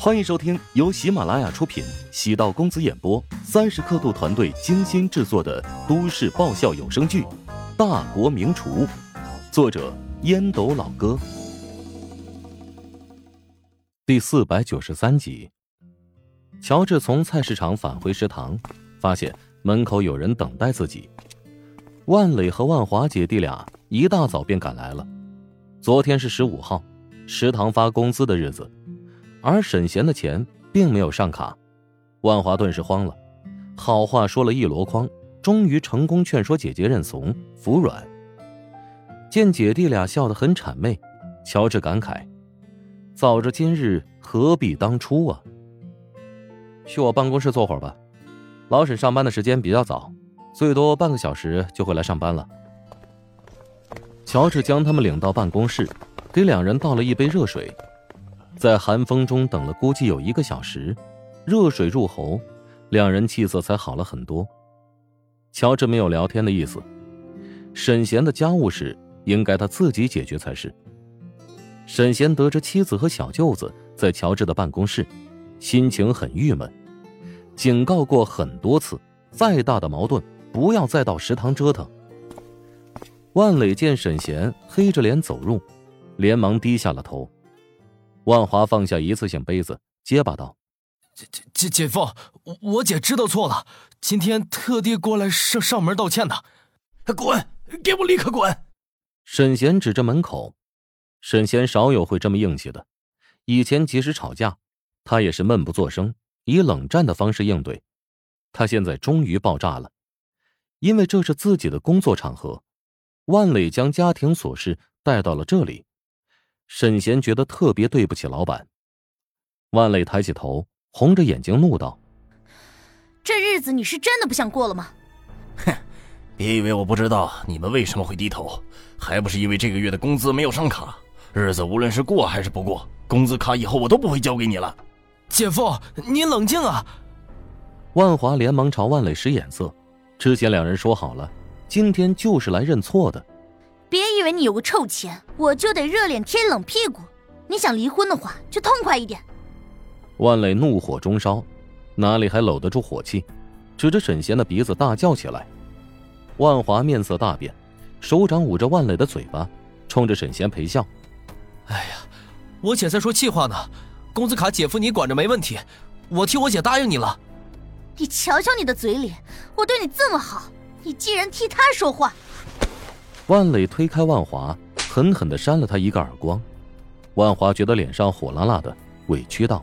欢迎收听由喜马拉雅出品、喜道公子演播、三十刻度团队精心制作的都市爆笑有声剧《大国名厨》，作者烟斗老哥，第四百九十三集。乔治从菜市场返回食堂，发现门口有人等待自己。万磊和万华姐弟俩一大早便赶来了。昨天是十五号，食堂发工资的日子。而沈贤的钱并没有上卡，万华顿时慌了，好话说了一箩筐，终于成功劝说姐姐认怂服软。见姐弟俩笑得很谄媚，乔治感慨：早知今日，何必当初啊！去我办公室坐会儿吧，老沈上班的时间比较早，最多半个小时就会来上班了。乔治将他们领到办公室，给两人倒了一杯热水。在寒风中等了估计有一个小时，热水入喉，两人气色才好了很多。乔治没有聊天的意思，沈贤的家务事应该他自己解决才是。沈贤得知妻子和小舅子在乔治的办公室，心情很郁闷，警告过很多次，再大的矛盾不要再到食堂折腾。万磊见沈贤黑着脸走入，连忙低下了头。万华放下一次性杯子，结巴道：“姐姐姐姐夫，我姐知道错了，今天特地过来上上门道歉的。滚，给我立刻滚！”沈贤指着门口。沈贤少有会这么硬气的，以前即使吵架，他也是闷不作声，以冷战的方式应对。他现在终于爆炸了，因为这是自己的工作场合，万磊将家庭琐事带到了这里。沈贤觉得特别对不起老板，万磊抬起头，红着眼睛怒道：“这日子你是真的不想过了吗？”“哼，别以为我不知道你们为什么会低头，还不是因为这个月的工资没有上卡。日子无论是过还是不过，工资卡以后我都不会交给你了。”“姐夫，你冷静啊！”万华连忙朝万磊使眼色，之前两人说好了，今天就是来认错的。别以为你有个臭钱，我就得热脸贴冷屁股。你想离婚的话，就痛快一点。万磊怒火中烧，哪里还搂得住火气，指着沈贤的鼻子大叫起来。万华面色大变，手掌捂着万磊的嘴巴，冲着沈贤陪笑：“哎呀，我姐在说气话呢。工资卡姐夫你管着没问题，我替我姐答应你了。你瞧瞧你的嘴脸，我对你这么好，你竟然替他说话。”万磊推开万华，狠狠的扇了他一个耳光。万华觉得脸上火辣辣的，委屈道：“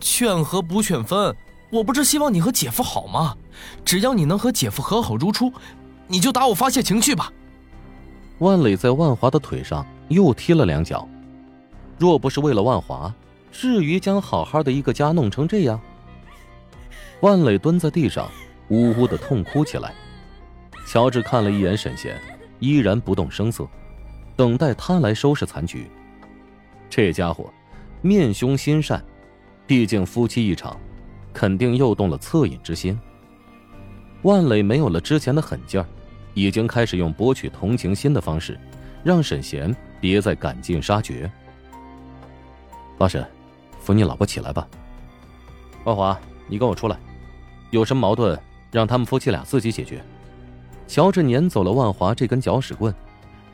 劝和不劝分，我不是希望你和姐夫好吗？只要你能和姐夫和好如初，你就打我发泄情绪吧。”万磊在万华的腿上又踢了两脚。若不是为了万华，至于将好好的一个家弄成这样？万磊蹲在地上，呜呜的痛哭起来。乔治看了一眼沈贤。依然不动声色，等待他来收拾残局。这家伙面凶心善，毕竟夫妻一场，肯定又动了恻隐之心。万磊没有了之前的狠劲儿，已经开始用博取同情心的方式，让沈贤别再赶尽杀绝。老沈，扶你老婆起来吧。万华，你跟我出来，有什么矛盾，让他们夫妻俩自己解决。乔治撵走了万华这根搅屎棍，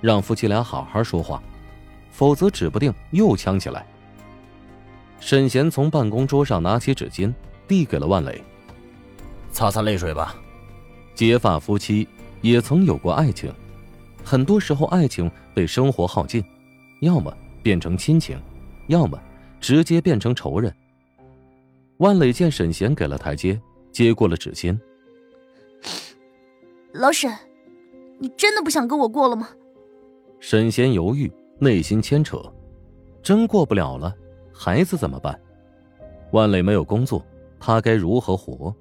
让夫妻俩好好说话，否则指不定又呛起来。沈贤从办公桌上拿起纸巾，递给了万磊：“擦擦泪水吧。”结发夫妻也曾有过爱情，很多时候爱情被生活耗尽，要么变成亲情，要么直接变成仇人。万磊见沈贤给了台阶，接过了纸巾。老沈，你真的不想跟我过了吗？沈贤犹豫，内心牵扯，真过不了了，孩子怎么办？万磊没有工作，他该如何活？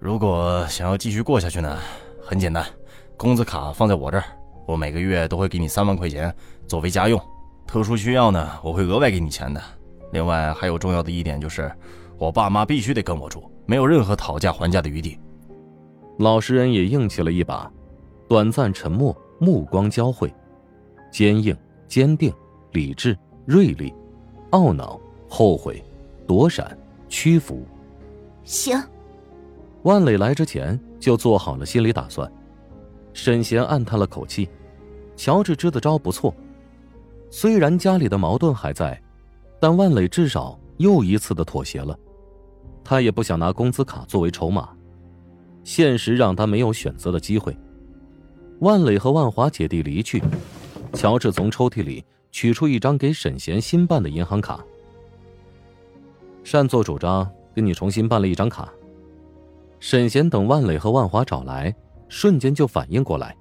如果想要继续过下去呢？很简单，工资卡放在我这儿，我每个月都会给你三万块钱作为家用。特殊需要呢，我会额外给你钱的。另外还有重要的一点就是，我爸妈必须得跟我住，没有任何讨价还价的余地。老实人也硬气了一把，短暂沉默，目光交汇，坚硬、坚定、理智、锐利、懊恼、后悔、躲闪、屈服。行。万磊来之前就做好了心理打算。沈贤暗叹了口气，乔治支的招不错。虽然家里的矛盾还在，但万磊至少又一次的妥协了。他也不想拿工资卡作为筹码，现实让他没有选择的机会。万磊和万华姐弟离去，乔治从抽屉里取出一张给沈贤新办的银行卡，擅作主张给你重新办了一张卡。沈贤等万磊和万华找来，瞬间就反应过来，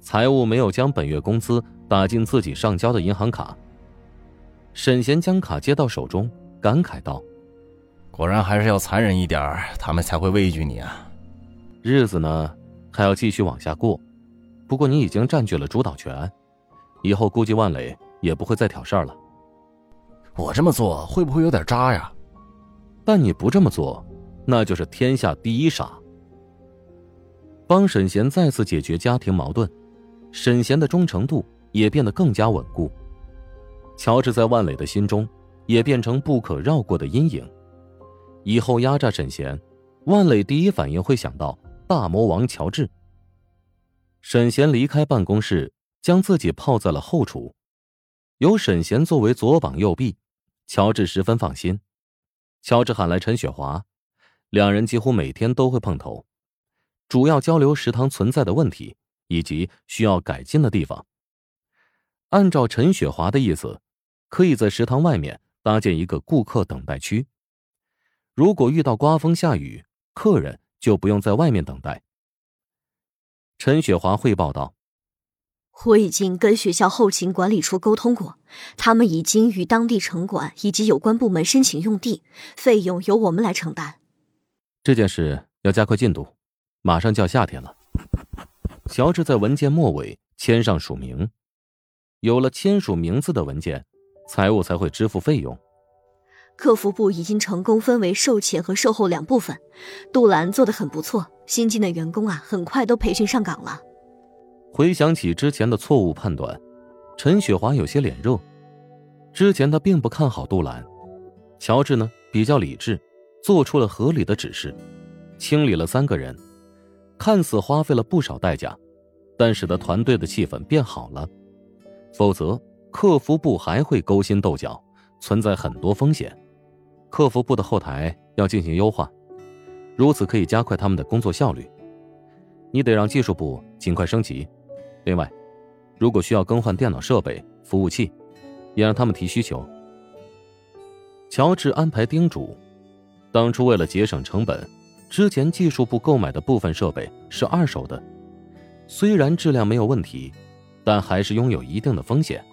财务没有将本月工资打进自己上交的银行卡。沈贤将卡接到手中，感慨道：“果然还是要残忍一点，他们才会畏惧你啊。日子呢，还要继续往下过。不过你已经占据了主导权，以后估计万磊也不会再挑事儿了。我这么做会不会有点渣呀？但你不这么做。”那就是天下第一傻。帮沈贤再次解决家庭矛盾，沈贤的忠诚度也变得更加稳固。乔治在万磊的心中也变成不可绕过的阴影。以后压榨沈贤，万磊第一反应会想到大魔王乔治。沈贤离开办公室，将自己泡在了后厨，有沈贤作为左膀右臂，乔治十分放心。乔治喊来陈雪华。两人几乎每天都会碰头，主要交流食堂存在的问题以及需要改进的地方。按照陈雪华的意思，可以在食堂外面搭建一个顾客等待区。如果遇到刮风下雨，客人就不用在外面等待。陈雪华汇报道：“我已经跟学校后勤管理处沟通过，他们已经与当地城管以及有关部门申请用地，费用由我们来承担。”这件事要加快进度，马上就要夏天了。乔治在文件末尾签上署名，有了签署名字的文件，财务才会支付费用。客服部已经成功分为售前和售后两部分，杜兰做的很不错，新进的员工啊，很快都培训上岗了。回想起之前的错误判断，陈雪华有些脸热。之前他并不看好杜兰，乔治呢比较理智。做出了合理的指示，清理了三个人，看似花费了不少代价，但使得团队的气氛变好了。否则，客服部还会勾心斗角，存在很多风险。客服部的后台要进行优化，如此可以加快他们的工作效率。你得让技术部尽快升级。另外，如果需要更换电脑设备、服务器，也让他们提需求。乔治安排叮嘱。当初为了节省成本，之前技术部购买的部分设备是二手的，虽然质量没有问题，但还是拥有一定的风险。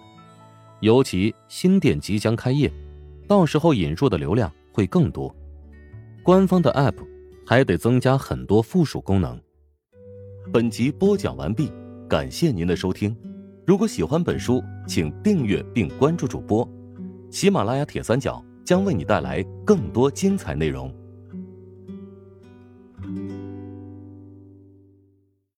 尤其新店即将开业，到时候引入的流量会更多。官方的 App 还得增加很多附属功能。本集播讲完毕，感谢您的收听。如果喜欢本书，请订阅并关注主播。喜马拉雅铁三角。将为你带来更多精彩内容。